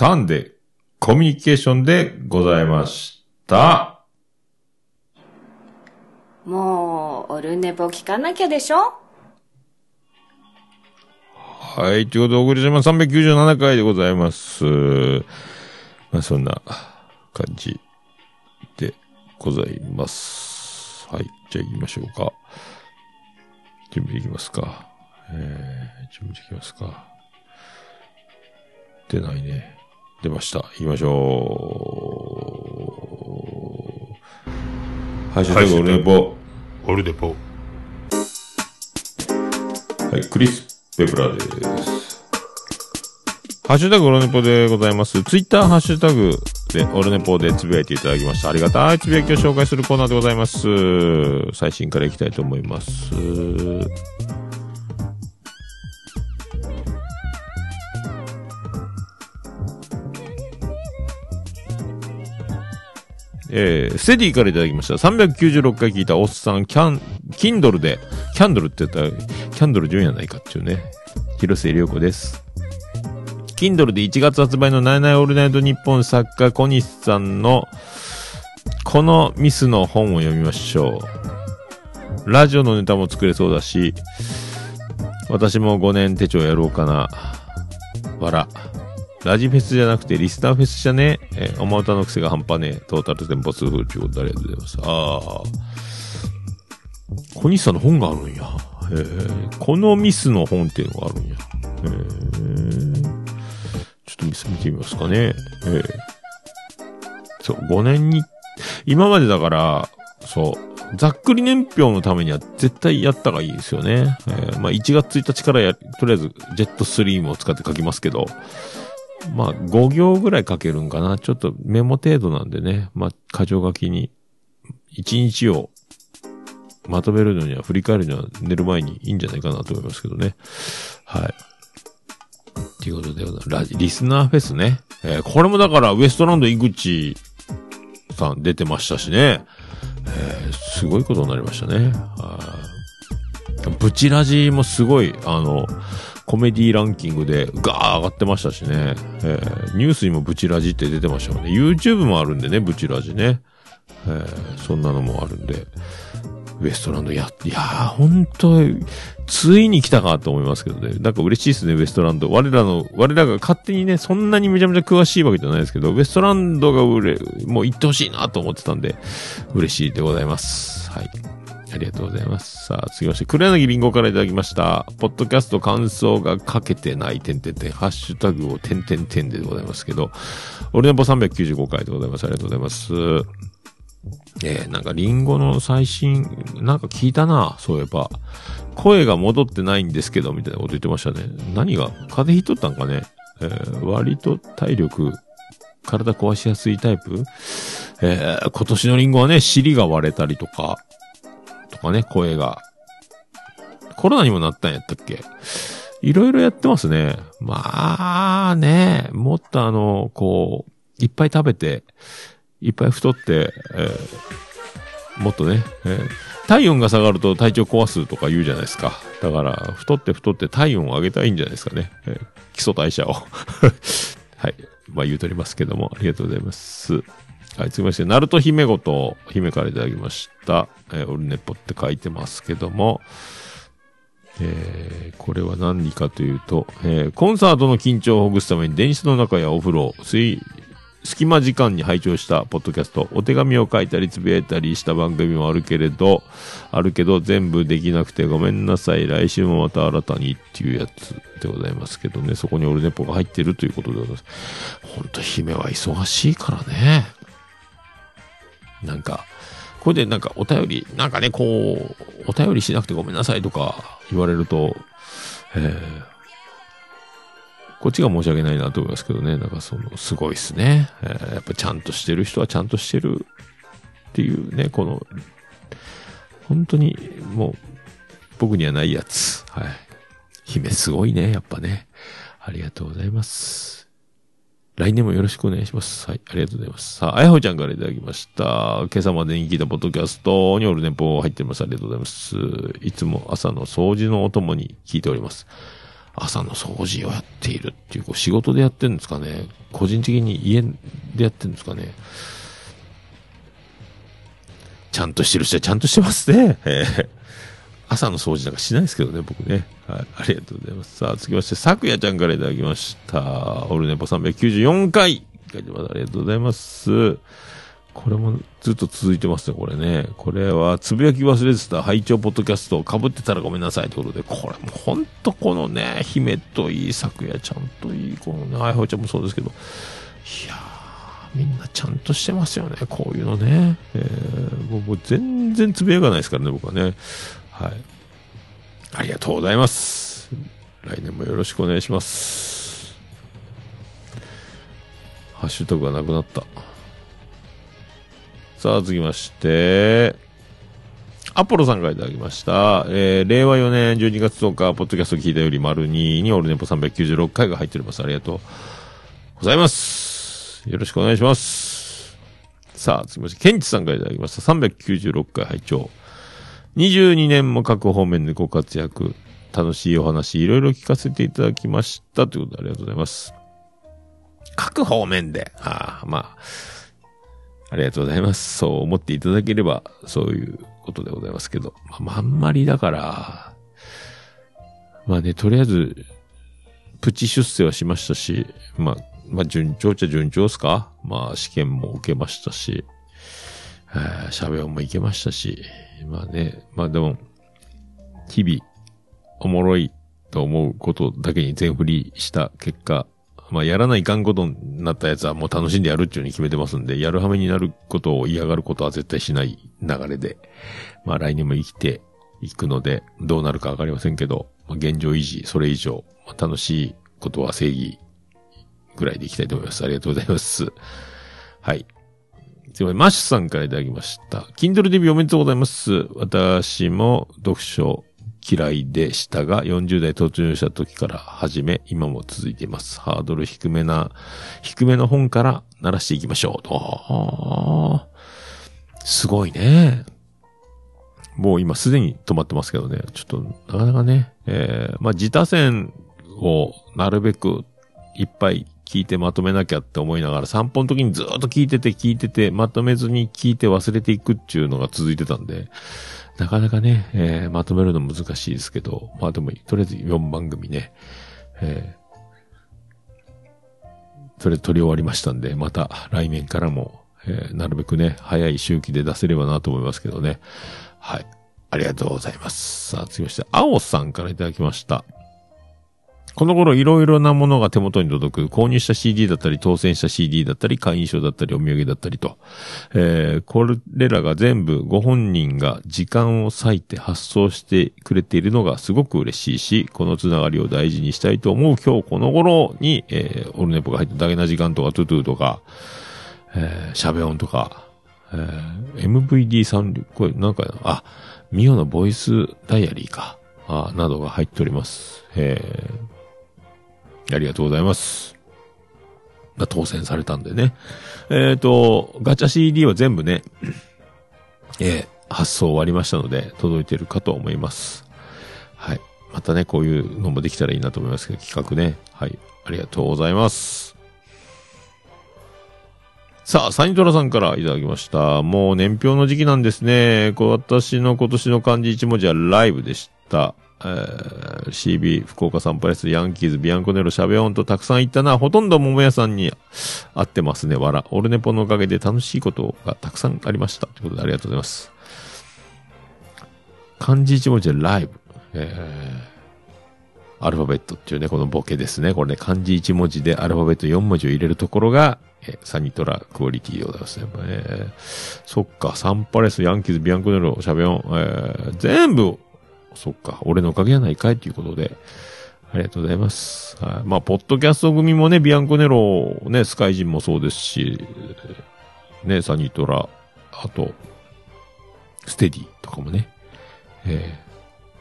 3でコミュニケーションでございました。もう、オルネポ聞かなきゃでしょ？はい。ということで、小栗島397回でございます。まあ、そんな感じでございます。はい。じゃあ行きましょうか。準備できますか？えー、準備できますか？出ないね。出ました。行きましょう。ハッシュタグオルネポ。オルデポ。はい、クリス・ペプラです。ハッシュタグオルネポでございます。ツイッターハッシュタグでオルネポでつぶやいていただきました。ありがたいつぶやきを紹介するコーナーでございます。最新からいきたいと思います。えー、セディからいただきました。396回聞いたおっさん、キャン、キンドルで、キャンドルって言ったら、キャンドル順やないかっていうね。広瀬涼子です。キンドルで1月発売のナイナイオールナイトニッポン作家小西さんの、このミスの本を読みましょう。ラジオのネタも作れそうだし、私も5年手帳やろうかな。わら。ラジフェスじゃなくてリスナーフェスじゃね？えー、おま歌の癖が半端ねえ。トータルテンポ数風ということでありがとうございます。ああ。小西さんの本があるんや。え、このミスの本っていうのがあるんや。えー、ちょっとミス見てみますかね。えー、そう、5年に、今までだから、そう、ざっくり年表のためには絶対やった方がいいですよね。え、まあ1月1日からや、とりあえずジェットスリームを使って書きますけど、まあ、5行ぐらい書けるんかな。ちょっとメモ程度なんでね。まあ、箇条書きに、1日をまとめるのには、振り返るには寝る前にいいんじゃないかなと思いますけどね。はい。ということで、ラジ、リスナーフェスね。えーこれもだから、ウエストランド井口さん出てましたしね。えーすごいことになりましたね。はいブチラジもすごい、あの、コメディランキングでガー上がってましたしね。えーニュースにもブチラジって出てましたもんね。YouTube もあるんでね、ブチラジね。えーそんなのもあるんで。ウエストランドや、いやー、本当ついに来たかと思いますけどね。なんか嬉しいですね、ウエストランド。我らの、我らが勝手にね、そんなにめちゃめちゃ詳しいわけじゃないですけど、ウエストランドが売れ、もう行ってほしいなと思ってたんで、嬉しいでございます。はい。ありがとうございます。さあ、次まして、黒柳りんごからいただきました。ポッドキャスト感想が書けてない、てんてんてん、ハッシュタグをてんてんてんでございますけど、俺のポ395回でございます。ありがとうございます。えー、なんかリンゴの最新、なんか聞いたな、そういえば。声が戻ってないんですけど、みたいなこと言ってましたね。何が風邪ひいとったんかね。えー、割と体力、体壊しやすいタイプえー、今年のリンゴはね、尻が割れたりとか、かね、声が。コロナにもなったんやったっけ？いろいろやってますね。まあね、もっとあの、こう、いっぱい食べて、いっぱい太って、えーもっとね、えー体温が下がると体調壊すとか言うじゃないですか。だから、太って太って体温を上げたいいんじゃないですかね。えー基礎代謝を。はい。まあ言うとりますけども、ありがとうございます。はい、続きまして、ナルト姫ごと、姫からいただきました。えーオルネポって書いてますけども、えーこれは何かというと、えーコンサートの緊張をほぐすために電車の中やお風呂、水、隙間時間に拝聴したポッドキャスト、お手紙を書いたりつぶやいたりした番組もあるけれど、あるけど全部できなくてごめんなさい。来週もまた新たにっていうやつでございますけどね、そこにオルネポが入ってるということでございます。ほんと姫は忙しいからね。なんか、これでなんかお便り、なんかね、こう、お便りしなくてごめんなさいとか言われると、えーこっちが申し訳ないなと思いますけどね、なんかその、すごいですね。えーやっぱちゃんとしてる人はちゃんとしてるっていうね、この、本当にもう、僕にはないやつ。はい。姫すごいね、やっぱね。ありがとうございます。来年もよろしくお願いします。はい、ありがとうございます。さあ、あやほちゃんからいただきました。今朝までに聞いたポッドキャストにオルネポ入ってます。ありがとうございます。いつも朝の掃除のお供に聞いております。朝の掃除をやっているっていう、こう仕事でやってるんですかね。個人的に家でやってるんですかね。ちゃんとしてる人はちゃんとしてますね。えー朝の掃除なんかしないですけどね、僕ね。はい。ありがとうございます。さあ、続きまして、さくやちゃんからいただきました。オルネポ394回。書いてます。ありがとうございます。これもずっと続いてますね、これね。これは、つぶやき忘れてた拝聴ポッドキャストを被ってたらごめんなさいということで、これもほんとこのね、姫といい、さくやちゃんといい、このね、あいほちゃんもそうですけど、いやー、みんなちゃんとしてますよね、こういうのね。えー、もうもう全然つぶやかないですからね、僕はね。はい。ありがとうございます。来年もよろしくお願いします。ハッシュタグがなくなった。さあ、続きまして、アポロさんからいただきました。えー、令和4年12月10日、ポッドキャスト聞いたより丸2にオールネポ396回が入っております。ありがとうございます。よろしくお願いします。さあ、続きまして、ケンチさんからいただきました。396回拝聴22年も各方面でご活躍、楽しいお話、いろいろ聞かせていただきました。ということでありがとうございます。各方面で、ああ、まあ、ありがとうございます。そう思っていただければ、そういうことでございますけど、まあ、あんまりだから、まあね、とりあえず、プチ出世はしましたし、まあ、まあ、順調っちゃ順調っすか？まあ、試験も受けましたし、えーシャベオンも行けましたし、まあね、まあでも、日々、おもろいと思うことだけに全振りした結果、まあやらないかんことになったやつはもう楽しんでやるっていうふうに決めてますんで、やるはめになることを嫌がることは絶対しない流れで、まあ来年も生きていくので、どうなるかわかりませんけど、まあ、現状維持、それ以上、まあ楽しいことは正義ぐらいでいきたいと思います。ありがとうございます。はい。すいません。マッシュさんからいただきました。Kindle デビューおめでとうございます。私も読書嫌いでしたが、40代突入した時から始め、今も続いています。ハードル低めな、低めの本から鳴らしていきましょう。あーすごいね。もう今すでに止まってますけどね。ちょっと、なかなかね、えー、まあ、自他線をなるべくいっぱい聞いてまとめなきゃって思いながら散歩の時にずっと聞いてて聞いててまとめずに聞いて忘れていくっていうのが続いてたんで、なかなかね、えーまとめるの難しいですけど、まあでも、とりあえず4番組ね、えー、それ取り終わりましたんで、また来年からも、えーなるべくね、早い周期で出せればなと思いますけどね。はい。ありがとうございます。さあ、続きまして、青さんからいただきました。この頃いろいろなものが手元に届く、購入した CD だったり、当選した CD だったり、会員証だったり、お土産だったりと、えー、これらが全部ご本人が時間を割いて発送してくれているのがすごく嬉しいし、このつながりを大事にしたいと思う今日この頃に、えー、オルネポが入ったダゲな時間とか、トゥトゥとか、えー、シャベオンとか、えー、MVD3、これなんか、あ、ミオのボイスダイアリーか、あなどが入っております。えー、ありがとうございます。が当選されたんでね。えっ、と、ガチャ CD は全部ね、えー発送終わりましたので、届いてるかと思います。はい。またね、こういうのもできたらいいなと思いますけど、企画ね。はい。ありがとうございます。さあ、サニトラさんからいただきました。もう年表の時期なんですね。こう私の今年の漢字一文字はライブでした。えー CB、福岡サンプレス、ヤンキーズ、ビアンコネロ、シャベオンとたくさん行ったな。ほとんど桃屋さんに会ってますね。わら。オルネポのおかげで楽しいことがたくさんありました。ということでありがとうございます。漢字一文字でライブ。えーアルファベットっていうね、このボケですね。これね、漢字1文字でアルファベット4文字を入れるところが、えーサニトラクオリティでございますね。やっぱねそっか、サンパレス、ヤンキーズ、ビアンコネロ、シャベオン、えー全部、そっか、俺のおかげやないかいということで、ありがとうございます。はい。まあ、ポッドキャスト組もね、ビアンコネロ、ね、スカイジンもそうですし、ね、サニートラ、あと、ステディとかもね、えー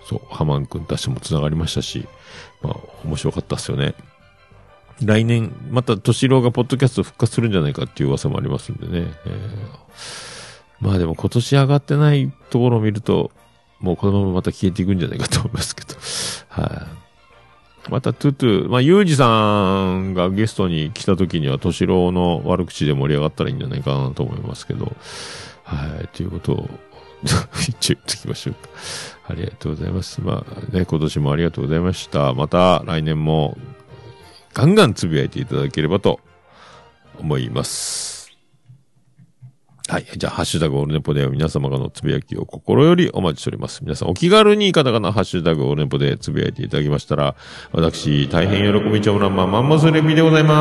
そう、ハマン君たちとも繋がりましたし、まあ、面白かったっすよね。来年、また、敏郎がポッドキャスト復活するんじゃないかっていう噂もありますんでね。えーまあでも今年上がってないところを見ると、もうこのまままた消えていくんじゃないかと思いますけど。はい、またトゥトゥ、まあ、ゆうじさんがゲストに来た時には、敏郎の悪口で盛り上がったらいいんじゃないかなと思いますけど、はい、ということを、一応言っときましょうか。ありがとうございます。まあね、今年もありがとうございました。また来年もガンガンつぶやいていただければと思います。はい。じゃあ、ハッシュタグオルネポでは皆様からのつぶやきを心よりお待ちしております。皆さんお気軽にカタカナハッシュタグオルネポでつぶやいていただきましたら、私、大変喜びちゃうなまマンモスレミでございま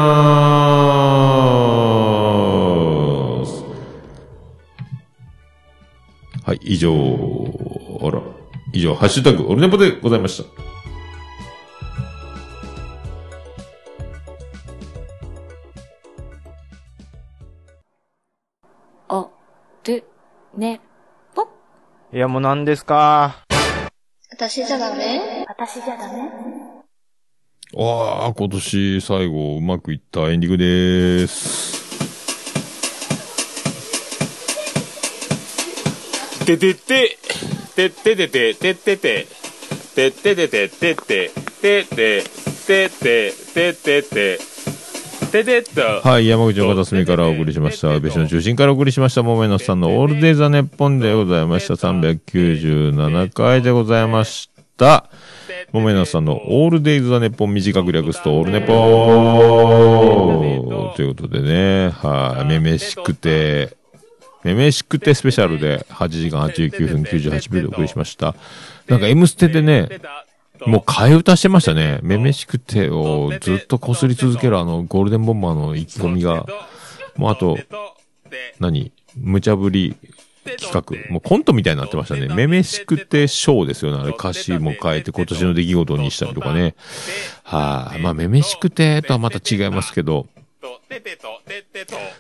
ーす。はい、以上、あら、以上、ハッシュタグオルネポでございました。る、ね、ぽ。いや、もう何ですか？私じゃダメ？私じゃダメ？わあ、今年最後うまくいったエンディングでーす。ててて、てててて、て。てて、てて。てて、てて、て。て、てて、て。てて、ててっと。はい、山口の片隅からお送りしました。別所の中心からお送りしました。もめのさんのオールデイザネッポンでございました。397回でございました。もめのさんのオールデイズ・ザ・ネッポン短く略すとオールネポーということでね、はい、めめしくて、めめしくてスペシャルで8時間89分98秒でお送りしました。なんか M ステでね、もう替え歌してましたね。めめしくてをずっと擦り続けるあのゴールデンボンバーの意気込みが、もうあと、何？無茶ぶり企画。もうコントみたいになってましたね。めめしくてショーですよね。あれ歌詞も変えて今年の出来事にしたりとかね。はい、まあめめしくてとはまた違いますけど、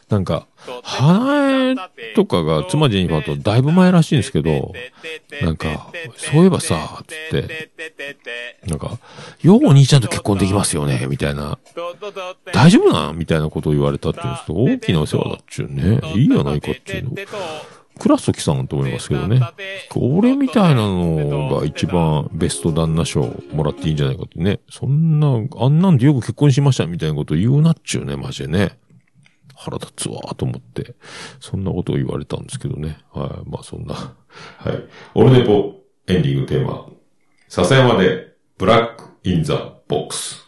なんか、花江とかが妻ジェニファーとだいぶ前らしいんですけど、なんか、そういえばさ、つって、なんか、ようお兄ちゃんと結婚できますよね、みたいな。大丈夫なみたいなことを言われたっていうんですと、大きなお世話だっちゅうね。いいやないかっていうの。倉崎さんと思いますけどね。俺みたいなのが一番ベスト旦那賞もらっていいんじゃないかってね。そんな、あんなんでよく結婚しましたみたいなこと言うなっちゅうね、マジでね。腹立つわと思って、そんなことを言われたんですけどね。はい。まあそんな。はい。オルネポエンディングテーマ。笹山で、 Black in the Box。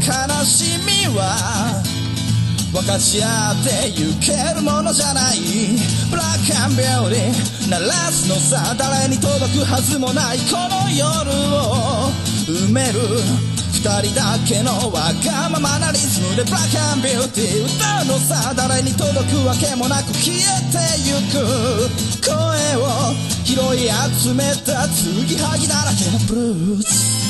悲しみは分かち合ってゆけるものじゃないブラックアンビューティー鳴らすのさ誰に届くはずもないこの夜を埋める二人だけのわがままなリズムでブラックアンビューティー歌うのさ誰に届くわけもなく消えてゆく。声を拾い集めた継ぎはぎだらけのブルース。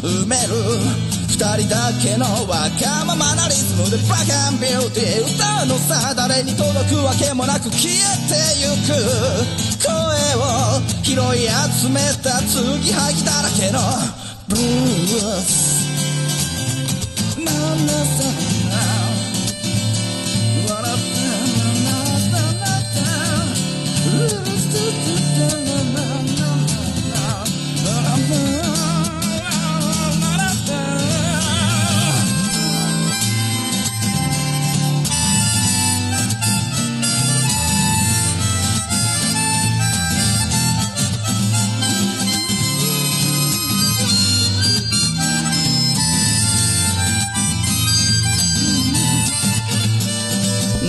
埋める。二人だけのわがままなリズムでバカンビューティー。歌うのさ誰に届くわけもなく消えてゆく。声を拾い集めた継ぎはぎだらけのブルース。ななさ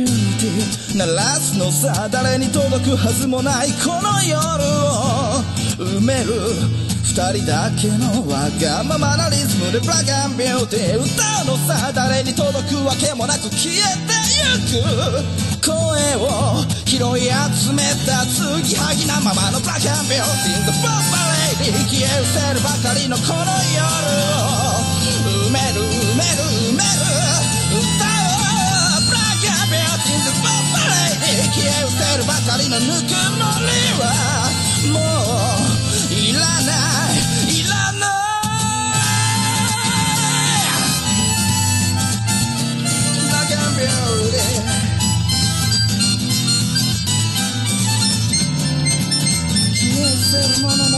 ューティー鳴らすのさ誰に届くはずもないこの夜を埋める。二人だけのわがままなリズムでブラックビューティー。歌うのさ誰に届くわけもなく消えてゆく。声を拾い集めた継ぎはぎなままのブラックビューティー。The f o r Lady 消え失せるばかりのこの夜を。埋める埋める埋める。R Lady 消え失せるばかりのぬくもりはもういらないいらない消え失せるもの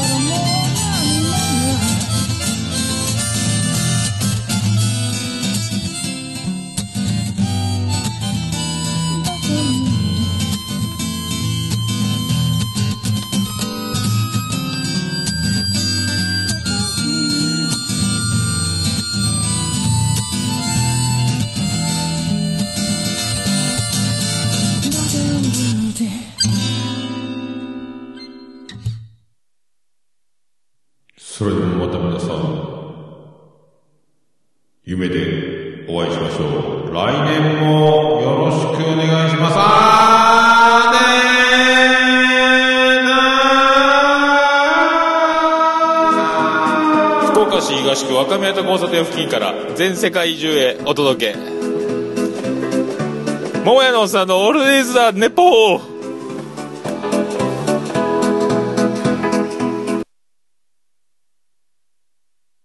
夢でお会いしましょう。来年もよろしくお願いします。あーねー福岡市東区若宮と交差点付近から全世界中へお届け桃屋のおっさんのオールディーズ・ザ・ネポー